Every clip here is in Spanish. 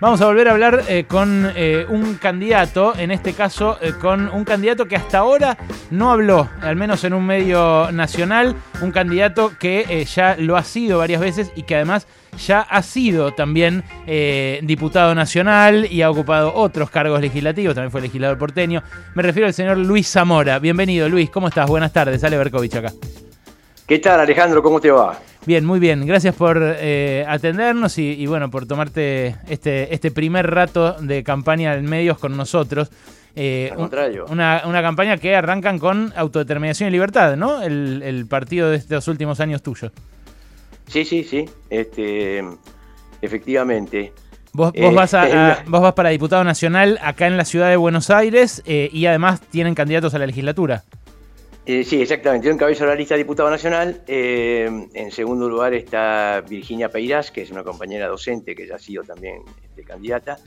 Vamos a volver a hablar eh, con eh, un candidato, en este caso eh, con un candidato que hasta ahora no habló, al menos en un medio nacional, un candidato que ya lo ha sido varias veces y que además ya ha sido también diputado nacional y ha ocupado otros cargos legislativos, también fue legislador porteño. Me refiero al señor Luis Zamora. Bienvenido Luis, ¿cómo estás? Buenas tardes, Ale Berkovich acá. ¿Qué tal Alejandro? ¿Cómo te va? Bien, muy bien. Gracias por eh, atendernos y, bueno, por tomarte este, este primer rato de campaña en medios con nosotros. Eh, Al contrario. Una, campaña que arrancan con autodeterminación y libertad, ¿no? El, partido de estos últimos años tuyo. Sí, sí, sí. Este, efectivamente. Vos, vas eh, vos vas para diputado nacional acá en la ciudad de Buenos Aires y además tienen candidatos a la legislatura. Eh, sí, exactamente. Yo encabezo la lista de diputado nacional. Eh, en segundo lugar está Virginia Peirás, que es una compañera docente que ya ha sido también este, candidata.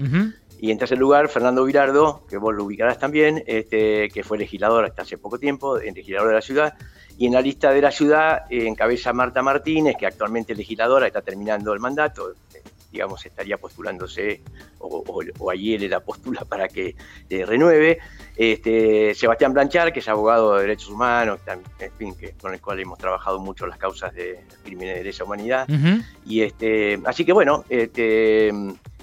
Y en tercer lugar, Fernando Virardo, que vos lo ubicarás también, este, que fue legislador hasta hace poco tiempo, legislador de la ciudad. Y en la lista de la ciudad eh, encabeza Marta Martínez, que actualmente es legisladora, está terminando el mandato digamos, estaría postulándose, o, o, ayer la postula para que renueve. Este, Sebastián Blanchard, que es abogado de derechos humanos, en fin, que, con el cual hemos trabajado mucho las causas de crímenes de lesa humanidad. y este, así que bueno, este,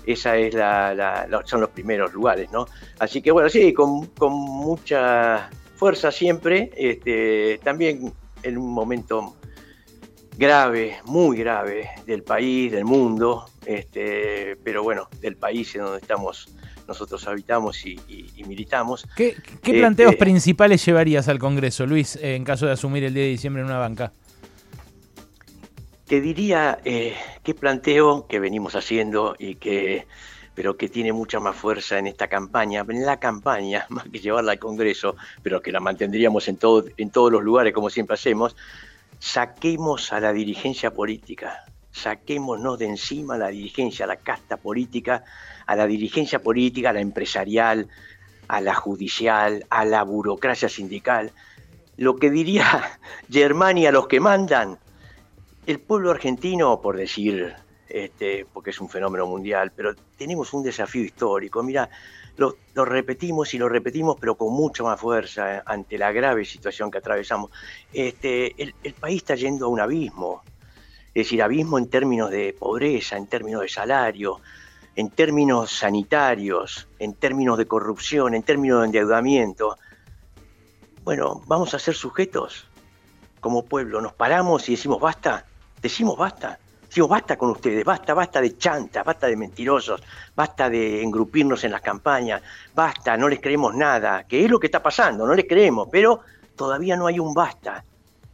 esa es la, son los primeros lugares, ¿no? Así que bueno, sí, con, con mucha fuerza siempre, este, también en un momento grave, muy grave del país, del mundo, este, pero bueno, del país en donde estamos nosotros habitamos y, militamos. ¿Qué, planteos este, principales llevarías al Congreso, Luis, en caso de asumir el 10 de diciembre en una banca? Te diría eh, qué planteo que venimos haciendo y que pero que tiene mucha más fuerza en esta campaña, en la campaña, más que llevarla al Congreso, pero que la mantendríamos en, todo, en todos los lugares como siempre hacemos, saquemos a la dirigencia política, saquémonos de encima la dirigencia, la casta política, a la dirigencia política, a la empresarial, a la judicial, a la burocracia sindical. Lo que diría Germania los que mandan, el pueblo argentino, por decir, este, porque es un fenómeno mundial, pero tenemos un desafío histórico. Mira, lo, repetimos y lo repetimos, pero con mucha más fuerza eh, ante la grave situación que atravesamos. Este, el, país está yendo a un abismo, es decir, abismo en términos de pobreza, en términos de salario, en términos sanitarios, en términos de corrupción, en términos de endeudamiento. Bueno, vamos a ser sujetos como pueblo, nos paramos y decimos basta, decimos basta. Digo, basta con ustedes, basta, basta de chantas, basta de mentirosos, basta de engrupirnos en las campañas, basta, no les creemos nada, que es lo que está pasando, no les creemos, pero todavía no hay un basta.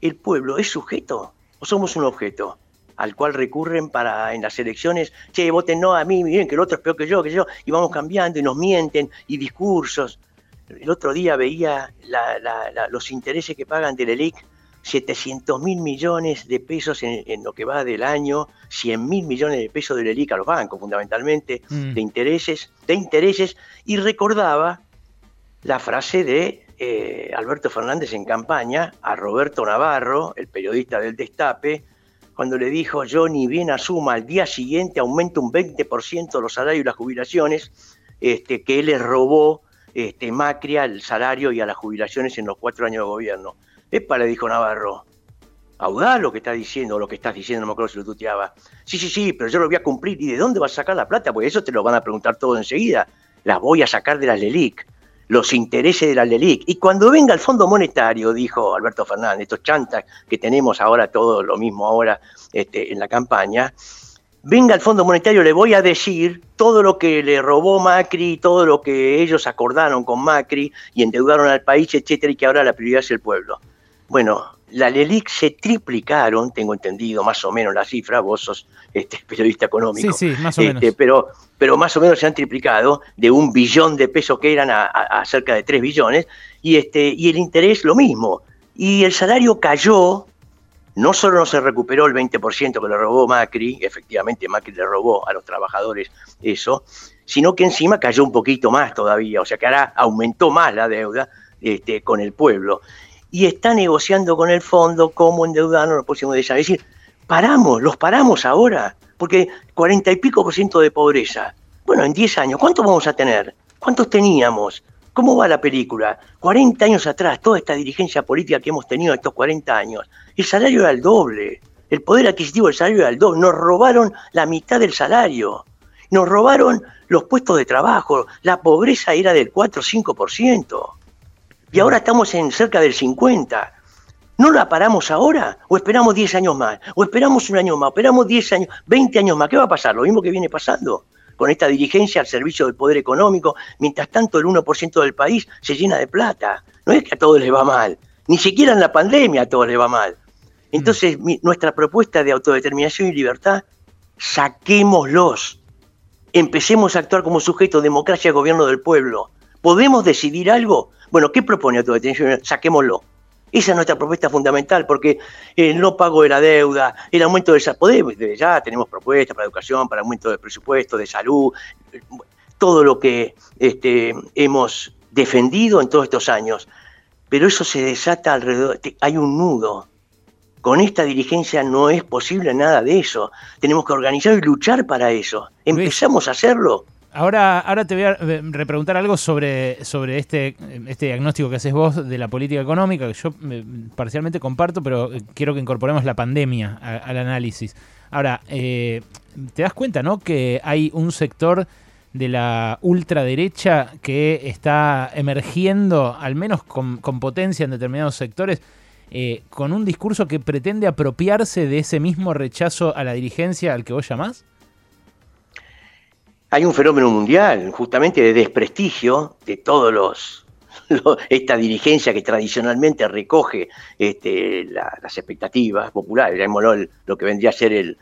¿El pueblo es sujeto o somos un objeto? al cual recurren para en las elecciones, che, voten no a mí, miren que el otro es peor que yo, que yo, y vamos cambiando y nos mienten, y discursos. El otro día veía los intereses que pagan del ELIC 700 mil millones de pesos en, lo que va del año, 100 mil millones de pesos del ELIC a los bancos fundamentalmente, mm. de intereses, de intereses, y recordaba la frase de eh, Alberto Fernández en campaña a Roberto Navarro, el periodista del Destape, cuando le dijo yo ni bien asuma al día siguiente aumenta un 20% los salarios y las jubilaciones, este, que él le robó este, Macri al salario y a las jubilaciones en los cuatro años de gobierno. Epa, le dijo Navarro, audaz lo que está diciendo, lo que estás diciendo, no me acuerdo si lo tuteaba. Sí, sí, sí, pero yo lo voy a cumplir. ¿Y de dónde vas a sacar la plata? Porque eso te lo van a preguntar todo enseguida. Las voy a sacar de la LELIC, los intereses de la LELIC. Y cuando venga el Fondo Monetario, dijo Alberto Fernández, estos chantas que tenemos ahora, todo lo mismo ahora este, en la campaña, venga el Fondo Monetario, le voy a decir todo lo que le robó Macri, todo lo que ellos acordaron con Macri y endeudaron al país, etcétera, y que ahora la prioridad es el pueblo. Bueno, la LELIC se triplicaron, tengo entendido más o menos la cifra, vos sos este, periodista económico. Sí, sí, más o menos. Este, pero, pero más o menos se han triplicado de un billón de pesos que eran a, cerca de tres billones, y, este, y el interés lo mismo. Y el salario cayó, no solo no se recuperó el 20% que le robó Macri, efectivamente Macri le robó a los trabajadores eso, sino que encima cayó un poquito más todavía, o sea que ahora aumentó más la deuda este, con el pueblo y está negociando con el fondo cómo endeudarnos los próximos 10 años. Es decir, paramos, los paramos ahora, porque cuarenta y pico por ciento de pobreza, Bueno, en 10 años, ¿cuántos vamos a tener? ¿Cuántos teníamos? ¿Cómo va la película? 40 años atrás, toda esta dirigencia política que hemos tenido estos 40 años, el salario era el doble, el poder adquisitivo del salario era el doble, nos robaron la mitad del salario, nos robaron los puestos de trabajo, la pobreza era del 4 o 5%, y ahora estamos en cerca del 50%. ¿No la paramos ahora? ¿O esperamos 10 años más? ¿O esperamos un año más? ¿Esperamos 10 años, 20 años más? ¿Qué va a pasar? Lo mismo que viene pasando con esta dirigencia al servicio del poder económico, mientras tanto el 1% del país se llena de plata. No es que a todos les va mal, ni siquiera en la pandemia a todos les va mal. Entonces, nuestra propuesta de autodeterminación y libertad, saquémoslos. Empecemos a actuar como sujeto, democracia, gobierno del pueblo. ¿Podemos decidir algo? Bueno, ¿qué propone autodeterminación? Saquémoslo. Esa es nuestra propuesta fundamental, porque el no pago de la deuda, el aumento del podemos, ya tenemos propuestas para educación, para aumento del presupuesto, de salud, todo lo que este, hemos defendido en todos estos años. Pero eso se desata alrededor, hay un nudo. Con esta dirigencia no es posible nada de eso. Tenemos que organizar y luchar para eso. ¿Empezamos a hacerlo? Ahora, ahora te voy a repreguntar algo sobre, sobre este, este diagnóstico que haces vos de la política económica, que yo eh, parcialmente comparto, pero eh, quiero que incorporemos la pandemia al análisis. Ahora, eh, te das cuenta, ¿no? Que hay un sector de la ultraderecha que está emergiendo, al menos con, potencia en determinados sectores, con un discurso que pretende apropiarse de ese mismo rechazo a la dirigencia al que vos llamás? Hay un fenómeno mundial, justamente de desprestigio de todos los, esta dirigencia que tradicionalmente recoge este, las expectativas populares, llamémoslo lo que vendría a ser el,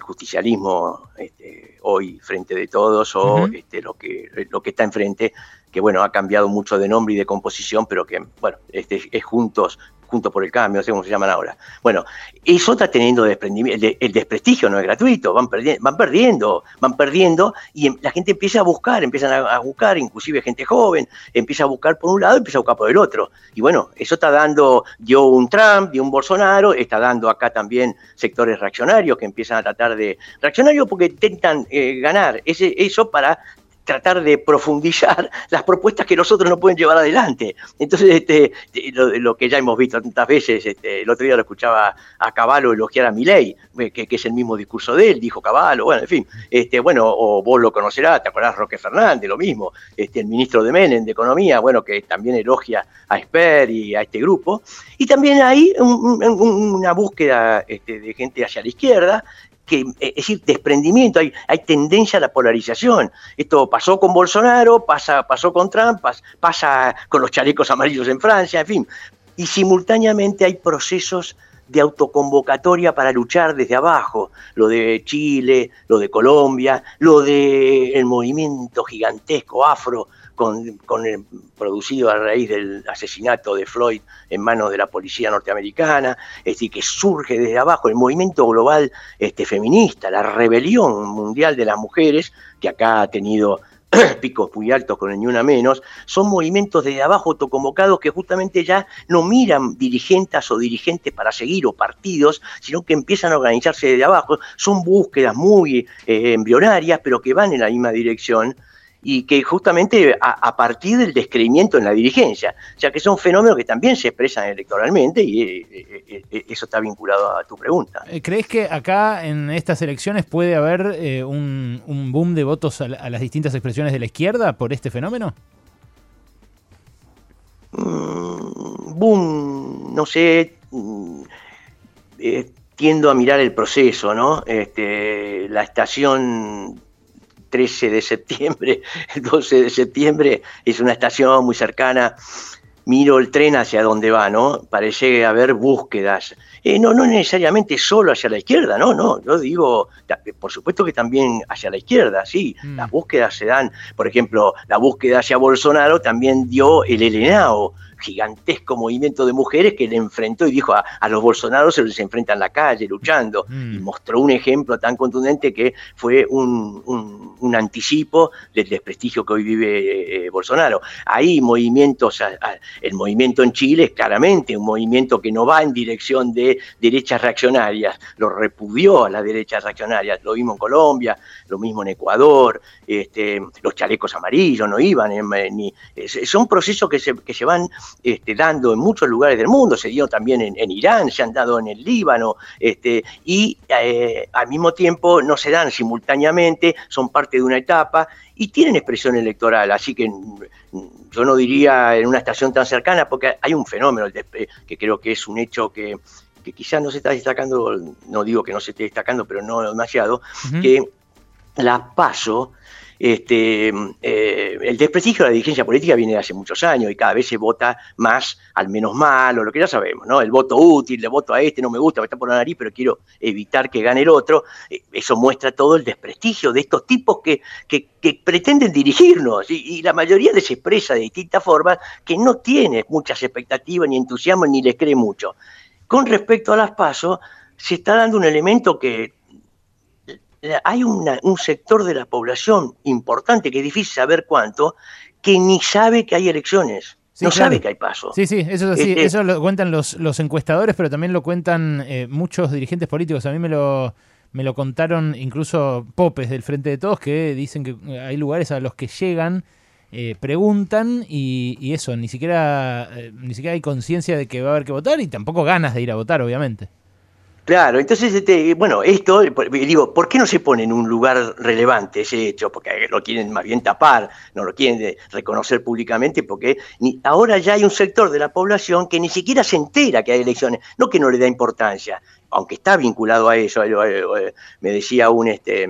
justicialismo este, hoy frente de todos o este, lo, que, lo que está enfrente, que bueno, ha cambiado mucho de nombre y de composición, pero que bueno, este, es juntos junto por el cambio, no sé cómo se llaman ahora. Bueno, eso está teniendo desprendimiento, el, desprestigio no es gratuito, van, perdiendo, van perdiendo, van perdiendo y em, la gente empieza a buscar, empiezan a, buscar, inclusive gente joven, empieza a buscar por un lado, empieza a buscar por el otro. Y bueno, eso está dando, dio un Trump, dio un Bolsonaro, está dando acá también sectores reaccionarios que empiezan a tratar de, reaccionarios porque intentan eh, ganar ese, eso para tratar de profundizar las propuestas que nosotros no pueden llevar adelante. Entonces, este, lo, que ya hemos visto tantas veces, este, el otro día lo escuchaba a Caballo elogiar a Milei, eh, que, es el mismo discurso de él, dijo Caballo, bueno, en fin, este, bueno, o vos lo conocerás, te acordás Roque Fernández, lo mismo, este, el ministro de Menem de Economía, bueno, que también elogia a Esper y a este grupo. Y también hay una búsqueda este, de gente hacia la izquierda, que, eh, es decir, desprendimiento, hay, hay tendencia a la polarización. Esto pasó con Bolsonaro, pasa, pasó con Trump, pasa con los chalecos amarillos en Francia, en fin. Y simultáneamente hay procesos de autoconvocatoria para luchar desde abajo, lo de Chile, lo de Colombia, lo del el movimiento gigantesco afro con, el, producido a raíz del asesinato de Floyd en manos de la policía norteamericana, es decir, que surge desde abajo el movimiento global este, feminista, la rebelión mundial de las mujeres, que acá ha tenido picos muy altos con el ni una menos, son movimientos desde abajo autoconvocados que justamente ya no miran dirigentes o dirigentes para seguir o partidos, sino que empiezan a organizarse desde abajo. Son búsquedas muy eh, embrionarias, pero que van en la misma dirección y que justamente a, partir del descreimiento en la dirigencia, o sea que son fenómenos que también se expresan electoralmente y eh, eh, eh, eso está vinculado a tu pregunta. ¿Crees que acá en estas elecciones puede haber un, boom de votos a, las distintas expresiones de la izquierda por este fenómeno? Mm, boom, no sé, mm, tiendo a mirar el proceso, ¿no? Este, la estación 13 de septiembre, el 12 de septiembre, es una estación muy cercana. Miro el tren hacia donde va, ¿no? Parece haber búsquedas. Eh, no, no necesariamente solo hacia la izquierda, no, no. Yo digo, por supuesto que también hacia la izquierda, sí. Mm. Las búsquedas se dan, por ejemplo, la búsqueda hacia Bolsonaro también dio el Elenao, gigantesco movimiento de mujeres que le enfrentó y dijo a, los bolsonaros se les enfrenta en la calle luchando mm. y mostró un ejemplo tan contundente que fue un, anticipo del desprestigio que hoy vive eh, Bolsonaro. Hay movimientos, el movimiento en Chile es claramente un movimiento que no va en dirección de derechas reaccionarias, lo repudió a las derechas reaccionarias, lo vimos en Colombia, lo mismo en Ecuador, este, los chalecos amarillos no iban, ni, son procesos que se, que se van este, dando en muchos lugares del mundo, se dio también en, Irán, se han dado en el Líbano, este, y eh, al mismo tiempo no se dan simultáneamente, son parte de una etapa y tienen expresión electoral, así que mm, yo no diría en una estación tan cercana, porque hay un fenómeno que creo que es un hecho que, que quizás no se está destacando, no digo que no se esté destacando, pero no demasiado, que la PASO este, eh, el desprestigio de la dirigencia política viene de hace muchos años y cada vez se vota más al menos malo, lo que ya sabemos, ¿no? El voto útil, le voto a este, no me gusta, me está por la nariz, pero quiero evitar que gane el otro. Eh, eso muestra todo el desprestigio de estos tipos que, que, pretenden dirigirnos y, la mayoría les expresa de distintas formas que no tiene muchas expectativas, ni entusiasmo, ni les cree mucho. Con respecto a las pasos, se está dando un elemento que hay un sector de la población importante, que es difícil saber cuánto, que ni sabe que hay elecciones. no sabe que hay paso. Sí, sí, eso es así. Este eso lo cuentan los, los encuestadores, pero también lo cuentan eh, muchos dirigentes políticos. A mí me lo, me lo contaron incluso popes del Frente de Todos que dicen que hay lugares a los que llegan, eh, preguntan y, eso, ni siquiera, eh, ni siquiera hay conciencia de que va a haber que votar y tampoco ganas de ir a votar, obviamente. Claro, entonces, este, bueno, esto, digo, ¿por qué no se pone en un lugar relevante ese hecho? Porque lo quieren más bien tapar, no lo quieren reconocer públicamente, porque ni, ahora ya hay un sector de la población que ni siquiera se entera que hay elecciones, no que no le da importancia, aunque está vinculado a eso, eh, eh, me decía un, este,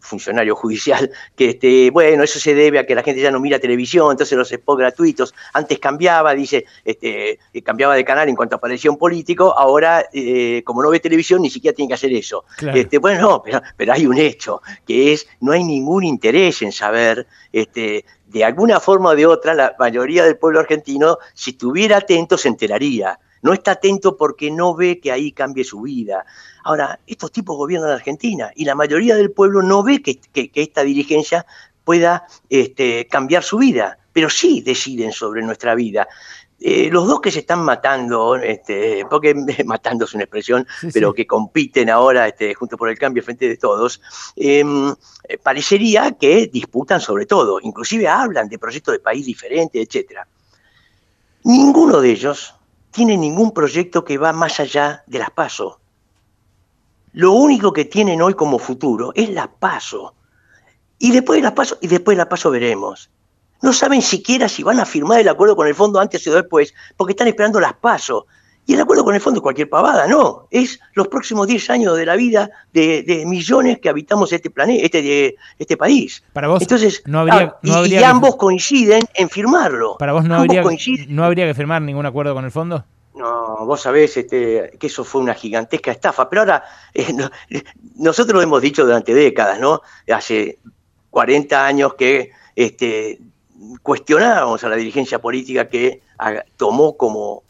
funcionario judicial, que este, bueno, eso se debe a que la gente ya no mira televisión, entonces los spots gratuitos, antes cambiaba, dice, este, cambiaba de canal en cuanto aparecía un político, ahora eh, como no ve televisión ni siquiera tiene que hacer eso. Este, bueno, no, pero, pero, hay un hecho, que es, no hay ningún interés en saber, este, de alguna forma o de otra, la mayoría del pueblo argentino, si estuviera atento, se enteraría no está atento porque no ve que ahí cambie su vida. Ahora, estos tipos gobiernan Argentina y la mayoría del pueblo no ve que, esta dirigencia pueda este, cambiar su vida, pero sí deciden sobre nuestra vida. Eh, los dos que se están matando, este, porque matando es una expresión, pero que compiten ahora este, junto por el cambio frente de todos, em, eh, parecería que disputan sobre todo, inclusive hablan de proyectos de país diferentes, etc. Ninguno de ellos tiene ningún proyecto que va más allá de las PASO. Lo único que tienen hoy como futuro es la PASO. Y después de las PASO, y después de la PASO veremos. No saben siquiera si van a firmar el acuerdo con el fondo antes o después, porque están esperando las PASO. Y el acuerdo con el fondo es cualquier pavada, no. Es los próximos 10 años de la vida de, millones que habitamos este planeta, este, este país. Para vos, Entonces, no habría, y, ambos coinciden en firmarlo. Para vos no habría, no habría que firmar ningún acuerdo con el fondo. No, vos sabés este, que eso fue una gigantesca estafa, pero ahora eh, nosotros lo hemos dicho durante décadas, ¿no? Hace 40 años que este, cuestionábamos a la dirigencia política que tomó como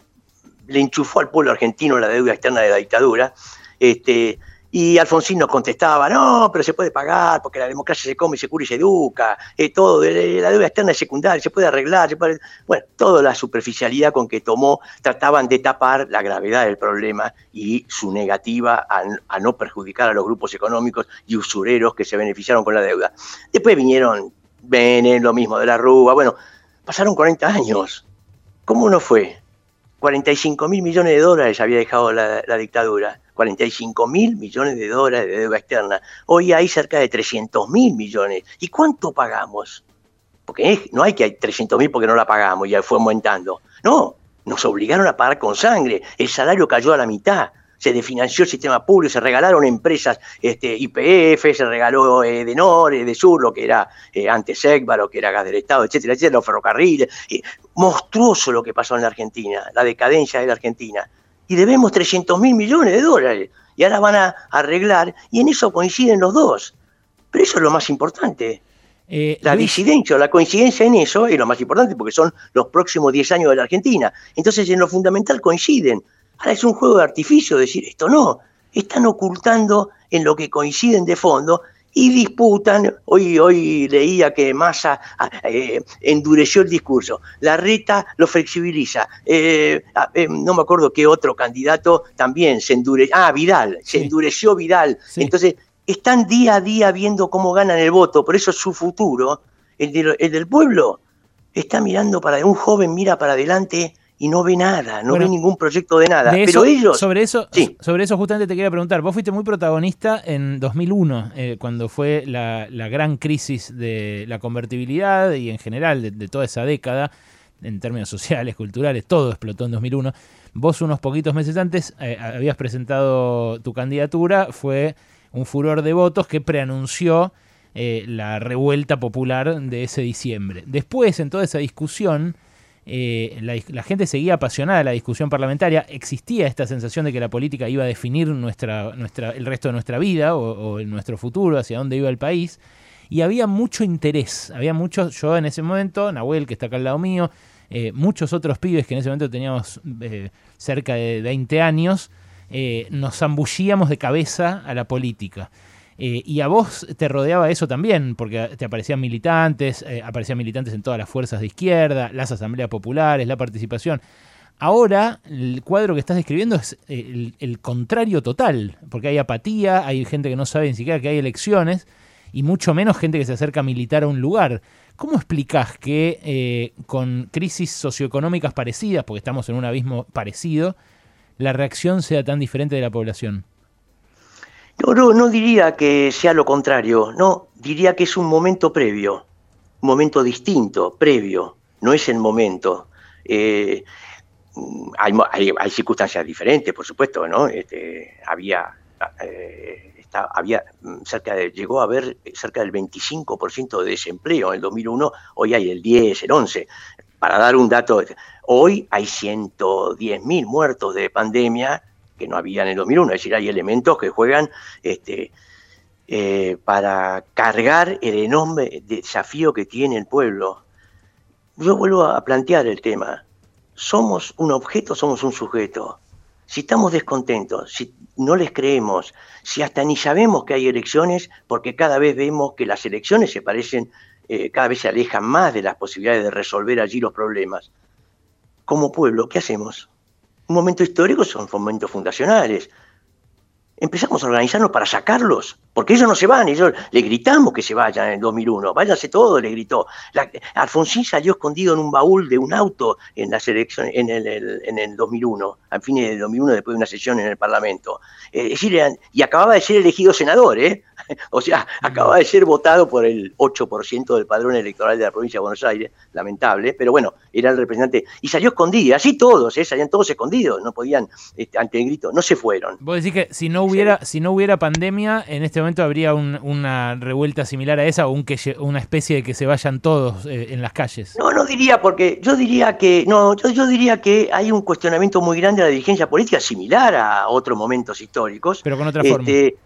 le enchufó al pueblo argentino la deuda externa de la dictadura. Este, y Alfonsín nos contestaba, no, pero se puede pagar porque la democracia se come, se cura y se educa, eh, todo, la deuda externa es secundaria, se puede arreglar, se puede... bueno, toda la superficialidad con que tomó, trataban de tapar la gravedad del problema y su negativa a, no perjudicar a los grupos económicos y usureros que se beneficiaron con la deuda. Después vinieron Bene, lo mismo de la Rúa, bueno, pasaron 40 años. ¿Cómo no fue? 45 mil millones de dólares había dejado la, dictadura. 45 mil millones de dólares de deuda externa. Hoy hay cerca de 300 mil millones. ¿Y cuánto pagamos? Porque no hay que hay 300 mil porque no la pagamos, ya fue aumentando. No, nos obligaron a pagar con sangre. El salario cayó a la mitad se desfinanció el sistema público, se regalaron empresas este, IPF, se regaló eh, de Nor, de Sur, lo que era eh, antes lo que era gas del Estado, etcétera, etcétera, los ferrocarriles. monstruoso lo que pasó en la Argentina, la decadencia de la Argentina. Y debemos 300 mil millones de dólares. Y ahora van a arreglar, y en eso coinciden los dos. Pero eso es lo más importante. Eh, la disidencia o la coincidencia en eso es lo más importante porque son los próximos 10 años de la Argentina. Entonces, en lo fundamental coinciden. Ahora es un juego de artificio decir esto no. Están ocultando en lo que coinciden de fondo y disputan. Hoy, hoy leía que Massa ah, eh, endureció el discurso, la reta lo flexibiliza. Eh, ah, eh, no me acuerdo qué otro candidato también se endureció. Ah, Vidal, se endureció Vidal. Entonces, están día a día viendo cómo ganan el voto, por eso su futuro, el, el del pueblo, está mirando para. Un joven mira para adelante y no ve nada, no ve ningún proyecto de nada. Pero ellos. Sobre eso, sobre eso justamente te quería preguntar. Vos fuiste muy protagonista en 2001, eh, cuando fue la, gran crisis de la convertibilidad y en general de, toda esa década, en términos sociales, culturales, todo explotó en 2001. Vos unos poquitos meses antes eh, habías presentado tu candidatura, fue un furor de votos que preanunció eh, la revuelta popular de ese diciembre. Después, en toda esa discusión, eh, la, gente seguía apasionada de la discusión parlamentaria, existía esta sensación de que la política iba a definir el resto de nuestra vida o, nuestro futuro, hacia dónde iba el país, y había mucho interés, había mucho, yo en ese momento, Nahuel que está acá al lado mío, eh, muchos otros pibes que en ese momento teníamos eh, cerca de 20 años, nos zambullíamos de cabeza a la política. Eh, y a vos te rodeaba eso también, porque te aparecían militantes, eh, aparecían militantes en todas las fuerzas de izquierda, las asambleas populares, la participación. Ahora el cuadro que estás describiendo es eh, el, contrario total, porque hay apatía, hay gente que no sabe ni siquiera que hay elecciones y mucho menos gente que se acerca a militar a un lugar. ¿Cómo explicás que con crisis socioeconómicas parecidas, porque estamos en un abismo parecido, la reacción sea tan diferente de la población? No, no, diría que sea lo contrario, no, diría que es un momento previo, un momento distinto, previo, no es el momento. Eh, hay, circunstancias diferentes, por supuesto, ¿no? Este, había, eh, había cerca de, llegó a haber cerca del 25% de desempleo en el 2001, hoy hay el 10, el 11. Para dar un dato, hoy hay 110.000 muertos de pandemia que no había en el 2001, es decir, hay elementos que juegan este, eh, para cargar el enorme desafío que tiene el pueblo. Yo vuelvo a plantear el tema. ¿Somos un objeto somos un sujeto? Si estamos descontentos, si no les creemos, si hasta ni sabemos que hay elecciones, porque cada vez vemos que las elecciones se parecen, eh, cada vez se alejan más de las posibilidades de resolver allí los problemas. Como pueblo, ¿qué hacemos? Un momento histórico son momentos fundacionales. Empezamos a organizarnos para sacarlos, porque ellos no se van, ellos le gritamos que se vayan en el 2001, váyanse todos, le gritó. Alfonsín salió escondido en un baúl de un auto en las elecciones, en el, en el 2001, a fines del 2001, después de una sesión en el Parlamento. Eh, decir, y acababa de ser elegido senador, ¿eh? o sea, acaba de ser votado por el 8% del padrón electoral de la provincia de Buenos Aires, lamentable, pero bueno, era el representante. Y salió escondido, así todos, ¿eh? salían todos escondidos, no podían, este, ante el grito, no se fueron. Vos decís que si no hubiera, si no hubiera pandemia, en este momento habría una revuelta similar a esa o un que, una especie de que se vayan todos eh, en las calles. No, no diría, porque yo diría que, no, yo, yo diría que hay un cuestionamiento muy grande de la dirigencia política, similar a otros momentos históricos. Pero con otra forma este,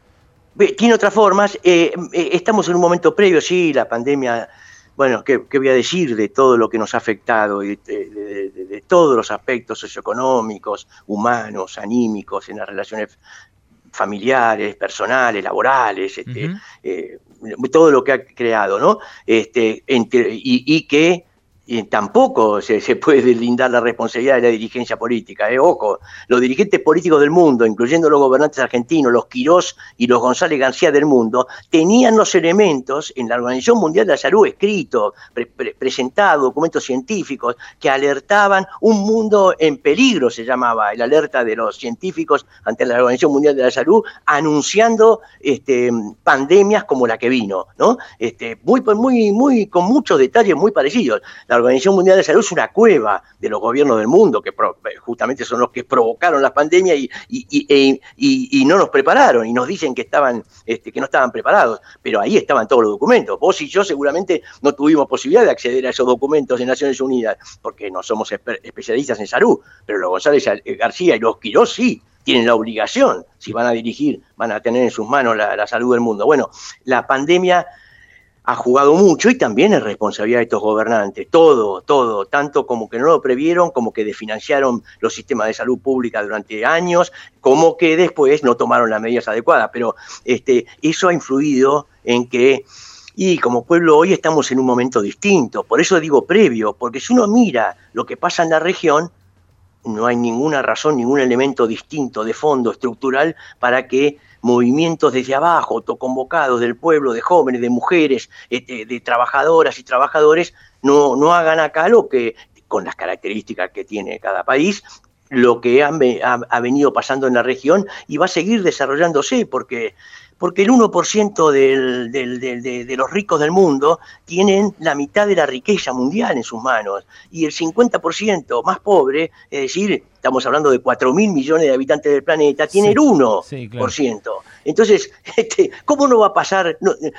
tiene otras formas. Eh, eh, estamos en un momento previo, sí, la pandemia, bueno, ¿qué, voy a decir de todo lo que nos ha afectado, de, todos los aspectos socioeconómicos, humanos, anímicos, en las relaciones familiares, personales, laborales, este, eh, todo lo que ha creado, ¿no? Este, y, que tampoco se, puede deslindar la responsabilidad de la dirigencia política. ¿eh? Ojo, los dirigentes políticos del mundo, incluyendo los gobernantes argentinos, los Quirós y los González García del mundo, tenían los elementos en la Organización Mundial de la Salud escritos, presentados, documentos científicos, que alertaban un mundo en peligro, se llamaba el alerta de los científicos ante la Organización Mundial de la Salud, anunciando este, pandemias como la que vino, ¿no? Este, muy, muy, muy, con muchos detalles muy parecidos. La Organización Mundial de Salud es una cueva de los gobiernos del mundo, que justamente son los que provocaron la pandemia y, e, y, no nos prepararon, y nos dicen que, estaban, este, que no estaban preparados, pero ahí estaban todos los documentos. Vos y yo seguramente no tuvimos posibilidad de acceder a esos documentos de Naciones Unidas, porque no somos especialistas en salud, pero los González García y los Quirós sí, tienen la obligación, si van a dirigir, van a tener en sus manos la salud del mundo. Bueno, la pandemia ha jugado mucho y también es responsabilidad de estos gobernantes, todo, todo, tanto como que no lo previeron, como que desfinanciaron los sistemas de salud pública durante años, como que después no tomaron las medidas adecuadas, pero este, eso ha influido en que, y como pueblo hoy estamos en un momento distinto, por eso digo previo, porque si uno mira lo que pasa en la región, no hay ninguna razón, ningún elemento distinto de fondo estructural para que movimientos desde abajo, autoconvocados del pueblo, de jóvenes, de mujeres, este, de, trabajadoras y trabajadores, no, no hagan acá lo que, con las características que tiene cada país, lo que ha, ha, venido pasando en la región y va a seguir desarrollándose, porque porque el 1% del, de, los ricos del mundo tienen la mitad de la riqueza mundial en sus manos y el 50% más pobre, es decir, estamos hablando de 4 mil millones de habitantes del planeta, tiene el 1%. Entonces, este, ¿cómo no va a pasar?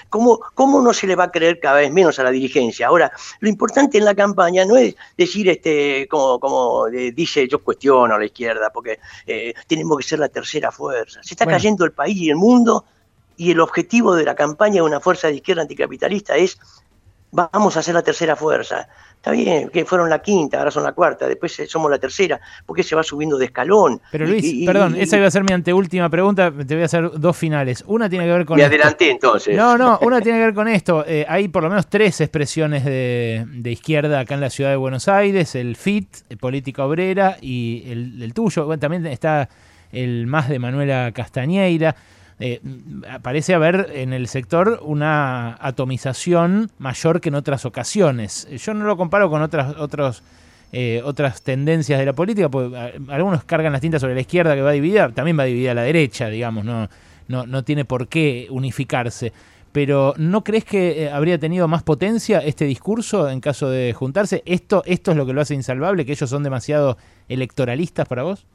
¿cómo, ¿Cómo no se le va a creer cada vez menos a la dirigencia? Ahora, lo importante en la campaña no es decir, este, como, como eh, dice, yo cuestiono a la izquierda, porque eh, tenemos que ser la tercera fuerza. Se está cayendo el país y el mundo y el objetivo de la campaña de una fuerza de izquierda anticapitalista es vamos a ser la tercera fuerza. Está bien, que fueron la quinta, ahora son la cuarta, después somos la tercera, porque se va subiendo de escalón. Pero Luis, perdón, esa iba a ser mi anteúltima pregunta, te voy a hacer dos finales. Una tiene que ver con... Me adelanté entonces. No, no, una tiene que ver con esto. Eh, hay por lo menos tres expresiones de, izquierda acá en la ciudad de Buenos Aires, el FIT, Política Obrera, y el, el tuyo. Bueno, también está el más de Manuela Castañeira. Eh, parece haber en el sector una atomización mayor que en otras ocasiones. Yo no lo comparo con otras, otros, eh, otras tendencias de la política, porque algunos cargan las tintas sobre la izquierda que va dividida, también va dividida la derecha, digamos, no, no, no tiene por qué unificarse. Pero ¿no crees que eh, habría tenido más potencia este discurso en caso de juntarse? ¿Esto, ¿Esto es lo que lo hace insalvable? ¿Que ellos son demasiado electoralistas para vos?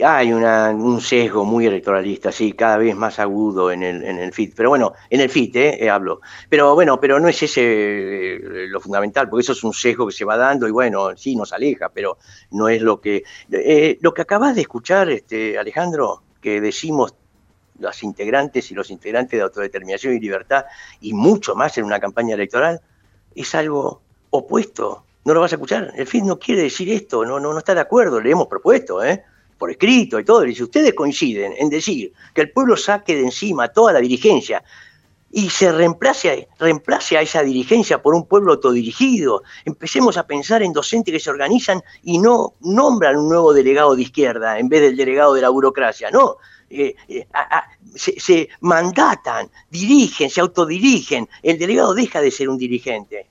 Hay un sesgo muy electoralista, sí, cada vez más agudo en el, en el FIT. Pero bueno, en el FIT, eh, hablo. Pero bueno, pero no es ese eh, lo fundamental, porque eso es un sesgo que se va dando y bueno, sí, nos aleja, pero no es lo que... Eh, lo que acabas de escuchar, este, Alejandro, que decimos las integrantes y los integrantes de autodeterminación y libertad, y mucho más en una campaña electoral, es algo opuesto. No lo vas a escuchar. El FIT no quiere decir esto, no, no, no está de acuerdo, le hemos propuesto, ¿eh? Por escrito y todo, y si ustedes coinciden en decir que el pueblo saque de encima toda la dirigencia y se reemplace, reemplace a esa dirigencia por un pueblo autodirigido, empecemos a pensar en docentes que se organizan y no nombran un nuevo delegado de izquierda en vez del delegado de la burocracia, no, eh, eh, se, se, mandatan, dirigen, se autodirigen, el delegado deja de ser un dirigente.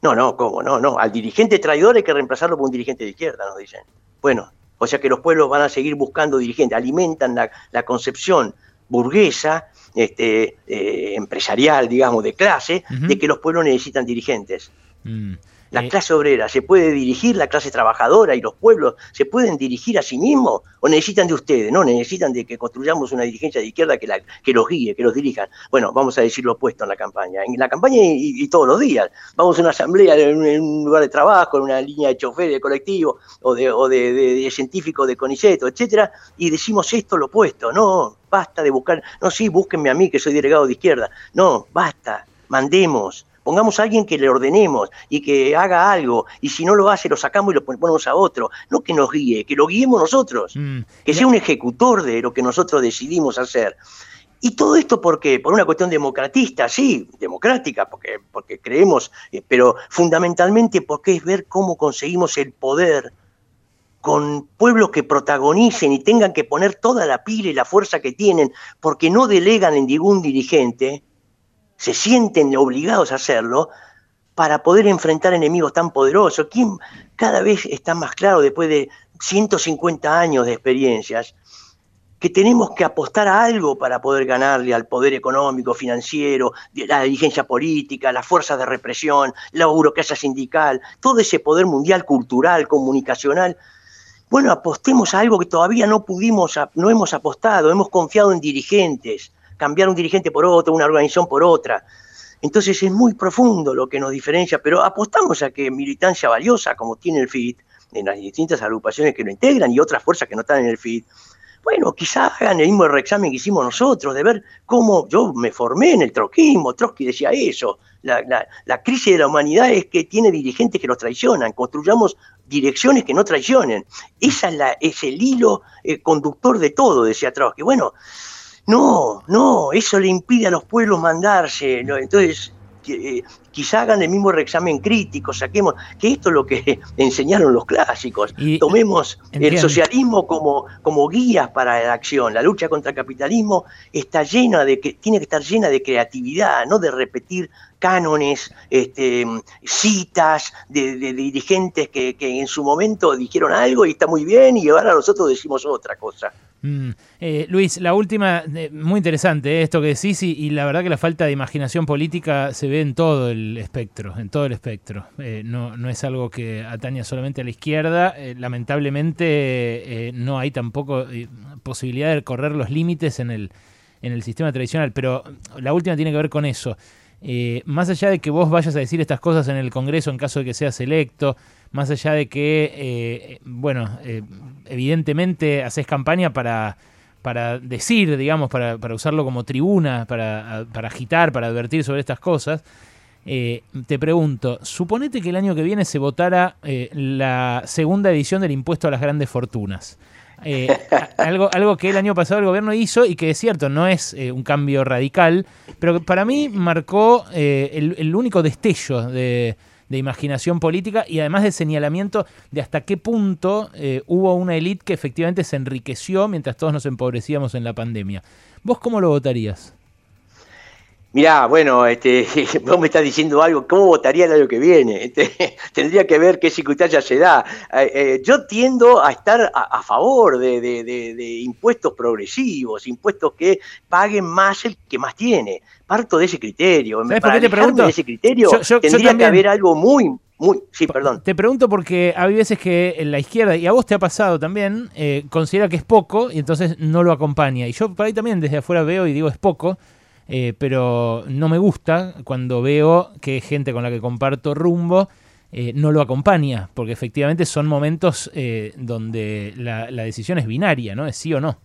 No, no, ¿cómo? No, no, al dirigente traidor hay que reemplazarlo por un dirigente de izquierda, nos dicen. Bueno, o sea que los pueblos van a seguir buscando dirigentes, alimentan la, concepción burguesa, este, eh, empresarial, digamos, de clase, de que los pueblos necesitan dirigentes. Mm. La eh, clase obrera se puede dirigir, la clase trabajadora y los pueblos se pueden dirigir a sí mismos o necesitan de ustedes, no, necesitan de que construyamos una dirigencia de izquierda que, la, que los guíe, que los dirija. Bueno, vamos a decir lo opuesto en la campaña, en la campaña y, todos los días. Vamos a una asamblea en un, lugar de trabajo, en una línea de chofer de colectivo o de, o de, de, científico de CONICET, etcétera, y decimos esto lo opuesto, no, basta de buscar, no, sí, búsquenme a mí que soy delegado de izquierda, no, basta, mandemos, Pongamos a alguien que le ordenemos y que haga algo, y si no lo hace, lo sacamos y lo ponemos a otro. No que nos guíe, que lo guiemos nosotros, mm. que sea un ejecutor de lo que nosotros decidimos hacer. Y todo esto por qué? Por una cuestión democratista, sí, democrática, porque, porque creemos, eh, pero fundamentalmente porque es ver cómo conseguimos el poder con pueblos que protagonicen y tengan que poner toda la pila y la fuerza que tienen, porque no delegan en ningún dirigente, se sienten obligados a hacerlo para poder enfrentar enemigos tan poderosos. ¿Quién cada vez está más claro después de 150 años de experiencias que tenemos que apostar a algo para poder ganarle al poder económico, financiero, la dirigencia política, las fuerzas de represión, la burocracia sindical, todo ese poder mundial, cultural, comunicacional. Bueno, apostemos a algo que todavía no pudimos, no hemos apostado, hemos confiado en dirigentes, cambiar un dirigente por otro, una organización por otra. Entonces es muy profundo lo que nos diferencia, pero apostamos a que militancia valiosa, como tiene el FIT, en las distintas agrupaciones que lo integran y otras fuerzas que no están en el FIT, bueno, quizá hagan el mismo reexamen que hicimos nosotros, de ver cómo yo me formé en el troquismo, Trotsky decía eso, la, crisis de la humanidad es que tiene dirigentes que los traicionan, construyamos direcciones que no traicionen. Esa es, la, es el hilo eh, conductor de todo, decía Trotsky. Bueno, no, no, eso le impide a los pueblos mandarse. Entonces, eh, quizá hagan el mismo reexamen crítico, saquemos, que esto es lo que enseñaron los clásicos, tomemos el socialismo como, como guías para la acción, la lucha contra el capitalismo está llena de, que tiene que estar llena de creatividad, no de repetir cánones, este, citas de, dirigentes que, que, en su momento dijeron algo y está muy bien y ahora nosotros decimos otra cosa. Mm. Eh, Luis, la última, eh, muy interesante eh, esto que decís y, la verdad que la falta de imaginación política se ve en todo el espectro, en todo el espectro. no, no es algo que ataña solamente a la izquierda, lamentablemente no hay tampoco posibilidad de correr los límites en el, en el sistema tradicional, pero la última tiene que ver con eso. Más allá de que vos vayas a decir estas cosas en el Congreso en caso de que seas electo, más allá de que, eh, bueno, eh, evidentemente haces campaña para, para decir, digamos, para, para usarlo como tribuna, para, para, agitar, para advertir sobre estas cosas. Eh, te pregunto, suponete que el año que viene se votara la segunda edición del impuesto a las grandes fortunas. algo, algo que el año pasado el gobierno hizo y que es cierto, no es un cambio radical, pero que para mí marcó el, único destello de, de imaginación política y además de señalamiento de hasta qué punto eh, hubo una élite que efectivamente se enriqueció mientras todos nos empobrecíamos en la pandemia. ¿Vos cómo lo votarías? Mirá, bueno, este, vos me estás diciendo algo, ¿cómo votaría el año que viene? Este, tendría que ver qué circunstancia se da. Eh, eh, yo tiendo a estar a, favor de, impuestos progresivos, impuestos que paguen más el que más tiene. Parto de ese criterio. ¿Sabes por qué te pregunto? De ese criterio tendría que haber algo muy, muy, sí, perdón. Te pregunto porque hay veces que en la izquierda, y a vos te ha pasado también, eh, considera que es poco y entonces no lo acompaña. Y yo por ahí también desde afuera veo y digo es poco, eh, pero no me gusta cuando veo que gente con la que comparto rumbo eh, no lo acompaña, porque efectivamente son momentos eh, donde la, la, decisión es binaria, ¿no? Es sí o no.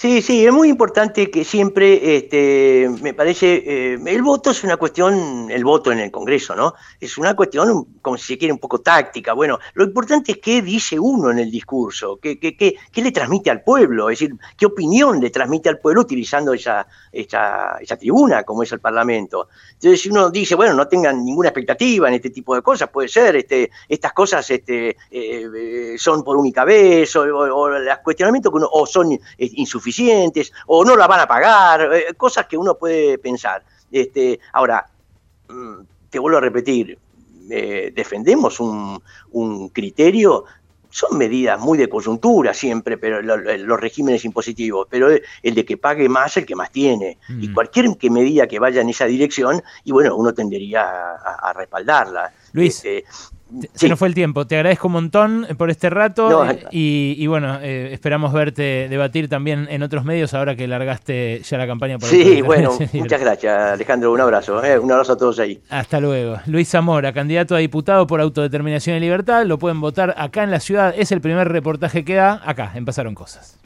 Sí, sí, es muy importante que siempre, este, me parece, eh, el voto es una cuestión, el voto en el Congreso, ¿no? Es una cuestión, como si se quiere, un poco táctica. Bueno, lo importante es qué dice uno en el discurso, qué, qué, qué, qué le transmite al pueblo, es decir, qué opinión le transmite al pueblo utilizando esa, esa, esa tribuna como es el Parlamento. Entonces, si uno dice, bueno, no tengan ninguna expectativa en este tipo de cosas, puede ser, este, estas cosas este, eh, eh, son por única vez, o, los cuestionamientos que uno, o son insuficientes o no la van a pagar, eh, cosas que uno puede pensar. Este, ahora, mm, te vuelvo a repetir, eh, defendemos un, criterio son medidas muy de coyuntura siempre, pero los regímenes impositivos, pero el de que pague más el que más tiene. Y mm. cualquier que medida que vaya en esa dirección, y bueno, uno tendería a, respaldarla. Luis, este, se nos fue el tiempo. Te agradezco un montón eh, por este rato eh, y, bueno, eh, esperamos verte debatir también en otros medios ahora que largaste ya la campaña. Por sí, bueno, muchas gracias Alejandro, un abrazo, un abrazo a todos ahí. Hasta luego. Luis Zamora, candidato a diputado por Autodeterminación y Libertad, lo pueden votar acá en la ciudad, es el primer reportaje que da acá, en Pasaron Cosas.